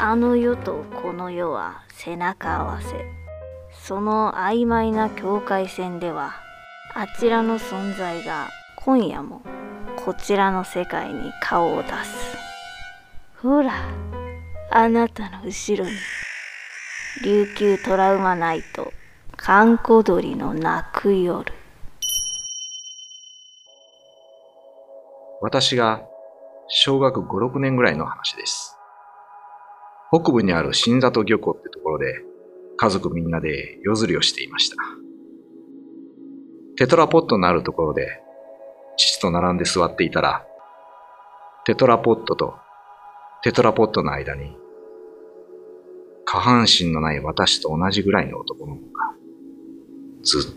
あの世とこの世は背中合わせ。その曖昧な境界線ではあちらの存在が今夜もこちらの世界に顔を出す。ほらあなたの後ろに琉球トラウマナイト閑古鳥の泣く夜。私が小学5、6年ぐらいの話です。北部にある新里漁港ってところで家族みんなで夜釣りをしていました。テトラポットのあるところで父と並んで座っていたら、テトラポットとテトラポットの間に下半身のない私と同じぐらいの男の子がず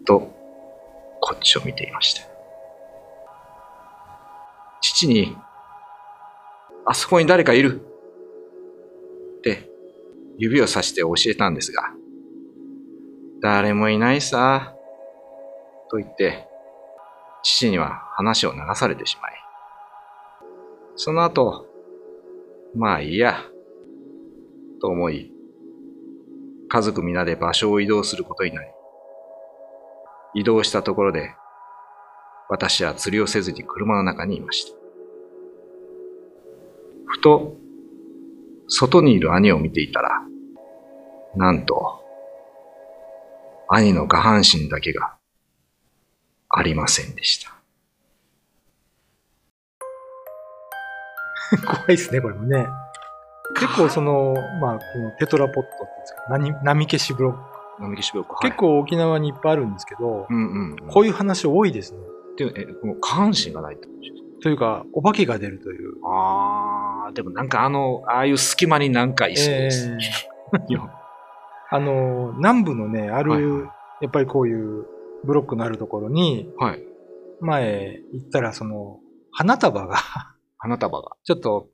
っとこっちを見ていました。父に、あそこに誰かいる指をさして教えたんですが、誰もいないさ、と言って、父には話を流されてしまい、その後、まあいいや、と思い、家族皆で場所を移動することになり、移動したところで、私は釣りをせずに車の中にいました。ふと、外にいる兄を見ていたら、なんと、兄の下半身だけがありませんでした。怖いですね、これもね。結構その、まあ、このテトラポットっていうんですか、波波消しブロック。並木志望結、構沖縄にいっぱいあるんですけど、うんうん。こういう話多いですね。っていう、え、もう下半身がないってことですかというか、お化けが出るという。あー、でもなんかあの、ああいう隙間になんかいそうです。えーあの、南部のね、ある、はいはいやっぱりこういうブロックのあるところに、はい。前行ったら、その、花束が、花束が。ちょっと、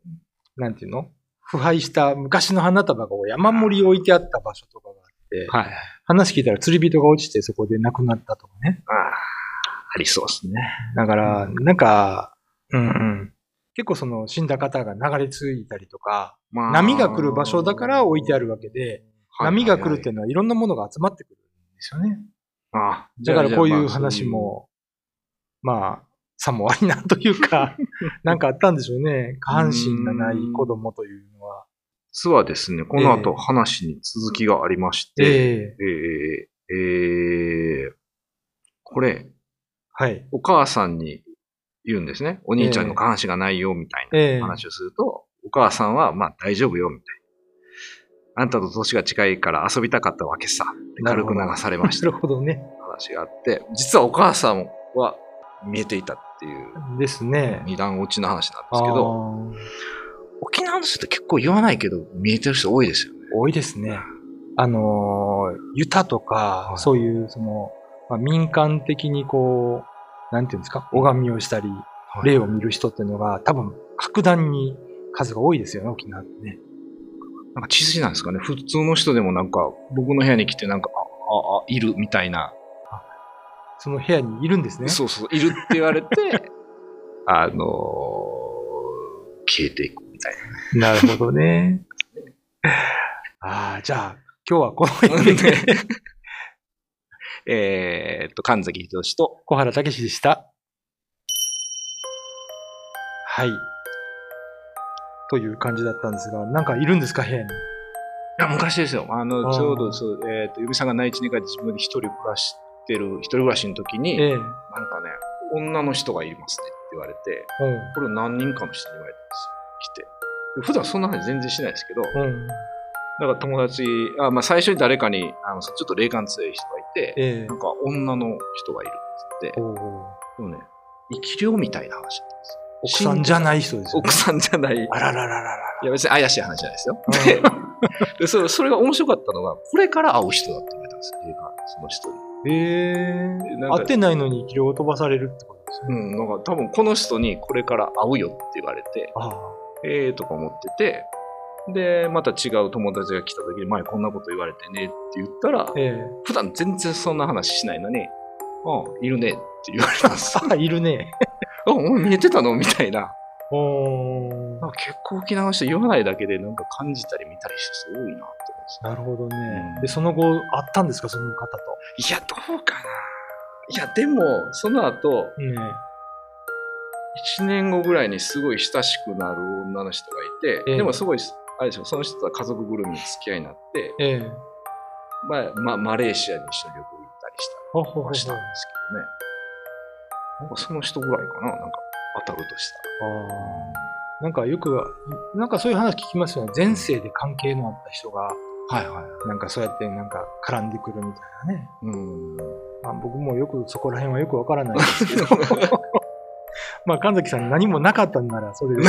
なんていうの？腐敗した昔の花束が山盛り置いてあった場所とかがあって、はい。話聞いたら釣り人が落ちてそこで亡くなったとかね。あー、ありそうですね。だから、なんか、うんうん。結構その死んだ方が流れ着いたりとか、まあ波が来る場所だから置いてあるわけで、波が来るっていいうのはいろんなものが集まってくるんですよね。あだからこういう話。も、まあ、さもありなというか、なんかあったんでしょうね。下半身がない子供というのは。実はですね、この後話に続きがありまして、えええーえーこれ、はい。お母さんに言うんですね。お兄ちゃんの下半身がないよ、みたいええな話をすると、お母さんは、まあ大丈夫よ、みたいな。あんたと年が近いから遊びたかったわけさ。軽く流されましなたるほどね。話があって、実はお母さんは見えていたっていうですね。二段落ちの話なんであすけど、ー沖縄の人って結構言わないけど、見えてる人多いですよね。多いですね。あのー、ユタとか、はいそういう、その、まあ、民間的にこう、なんていうんですか、拝みをしたり、霊を見る人っていうのが、多分、格段に数が多いですよね、沖縄ってね。なんか血筋なんですかね？普通の人でもなんか、僕の部屋に来てなんか、あ、あ、あ、いるみたいな。その部屋にいるんですね？そうそう、いるって言われて、あのー消えていくみたいなるほどね。ああ、じゃあ、今日はこの辺で、な。えーっと、神崎秀俊と、小原武史でした。はい。という感じだったんですが、なんかいるんですか、部屋に？いや、昔ですよ。あの、ちょうどそう、えーっと、嫁さんが内地に帰って自分で一人暮らしてる、一人暮らしの時に、ええなんかね、女の人がいますねって言われて、うん。これ何人かの人に言われたんですよ。来て。で普段そんな話全然しないですけど、うん。だから友達、あまあ、最初に誰かにあのちょっと霊感強い人がええなんか女の人がいるって言って、でもね、生き量みたいな話だったんですよ。奥さんじゃない人ですよ、ね。奥さんじゃない。いあらららららや別に怪しい話じゃないですよ。ら。ででそれそれが面白かったのが、これから会う人だって言われたんですよ、霊感、その人に。ええなんか会ってないのに気量を飛ばされるってことですね。うん、なんか多分この人にこれから会うよって言われて、ああ。ええーとか思ってて、で、また違う友達が来た時に、前こんなこと言われてねって言ったら、ええ普段全然そんな話しないのに、ああ、いるねって言われたんです。あ、いるね。あ、お前見えてたの？みたいな。お結構沖縄の人言わないだけでなんか感じたり見たりして多いなって思うんですよなるほどね。うんで、その後、あったんですか、その方と。いや、どうかな。いや、でも、その後、うん。1年後ぐらいにすごい親しくなる女の人がいて、ええでもすごい、あれでしょ、その人とは家族ぐるみに付き合いになって、ええ。まあ、まあ、マレーシアに一緒に旅行行ったりしたほほほほ。したんですけどね。なんかその人ぐらいかな、なんか当たるとしたら。なんかよく、なんかそういう話聞きますよね。前世で関係のあった人が、はいはい。なんかそうやってなんか絡んでくるみたいなね。うん。まあ、僕もよくそこら辺はよくわからないですけど。まあ、神崎さんに何もなかったんなら、それで、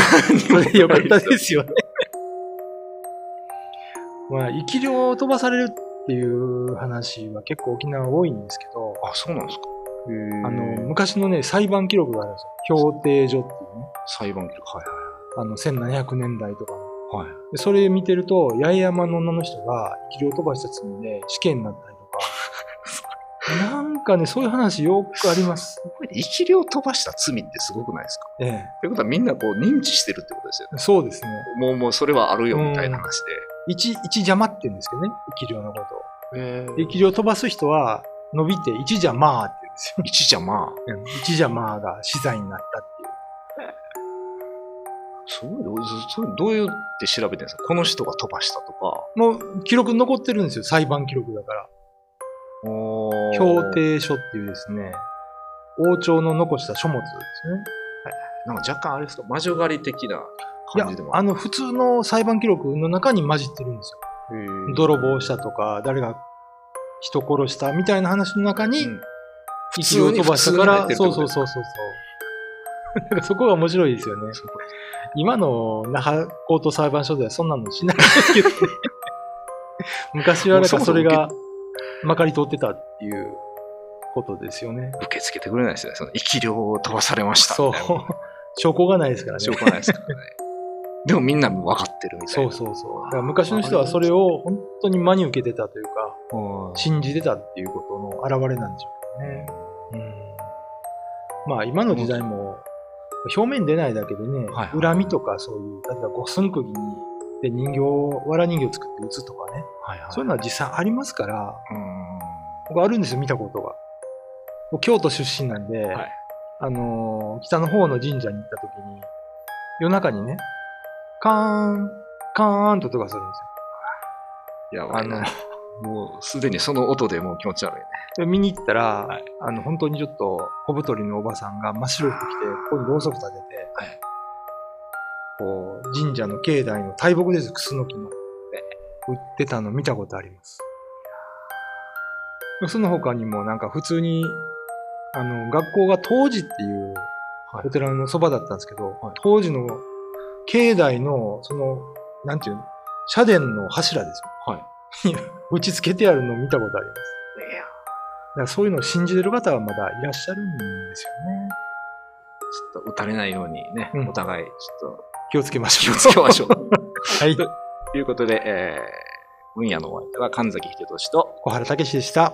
それでよかったですよね。まあ、生き量を飛ばされるっていう話は結構沖縄多いんですけど、あ、そうなんですか。あの、昔のね、裁判記録があるんですよ。評定所っていうね。裁判記録。はいあの、1700年代とかの。はい。はい。でそれ見てると、八重山の女の人が生き量を飛ばした罪で死刑になったりとか、なんかね、そういう話よくあります。これで生き量飛ばした罪ってすごくないですか？ええ。ってことはみんなこう認知してるってことですよね。そうですね。もうもうそれはあるよみたいな話で。一、一邪魔って言うんですけどね、生き量のことを。え生き量飛ばす人は、伸びて一邪魔って言うんですよ。一じゃまあ、うん一邪魔が死罪になったっていう。そうそうどういうって調べてるんですか？この人が飛ばしたとか。もう記録残ってるんですよ、裁判記録だから。評定書っていうですね、王朝の残した書物ですね。なんか若干あれですか？魔女狩り的な感じで、もあの、普通の裁判記録の中に混じってるんですよ。泥棒したとか、誰が人殺したみたいな話の中に、うん生きを飛ばしたから、そうそうそうそうそう。だからそこが面白いですよね。今の那覇高等裁判所ではそんなのしないですけどね。昔はなんかそれがまかり通ってたっていうことですよね。受け付けてくれないですよね。その生き量を飛ばされましたそう。証拠がないですからね。しょうがないですからね。でもみんな分かってるみたいな。そうそうそう。だから昔の人はそれを本当に真に受けてたというか、うん信じてたっていうことの表れなんでしょうね。うんまあ今の時代も表面出ないだけでね、はいはい恨みとかそういう、例えば五寸釘にで人形を、藁人形を作って打つとかね、はいはい。そういうのは実際ありますから、うん。僕あるんですよ、見たことが。僕京都出身なんで、はいあのー北の方の神社に行った時に、夜中にね、カーン、カーンと音がするんですよ。やばいな。もうすでにその音でもう気持ち悪いね。で見に行ったら、はいあの、本当にちょっと小太りのおばさんが真っ白い服着て、ここにろうそく立てて、はいこう、神社の境内の大木です、クスノキの。売ってたの見たことあります。その他にもなんか普通に、あの、学校が当時っていうはいお寺のそばだったんですけど、はい当時の境内の、その、なんていうの、社殿の柱ですよ。はい。打ち付けてあるのを見たことあります。いや、だからそういうのを信じてる方はまだいらっしゃるんですよね。ちょっと打たれないようにね、うんお互いちょっと気をつけまし気をょう。つけましょう。はい。ということで、えー、分野のお相手は神崎秀俊と、小原武史でした。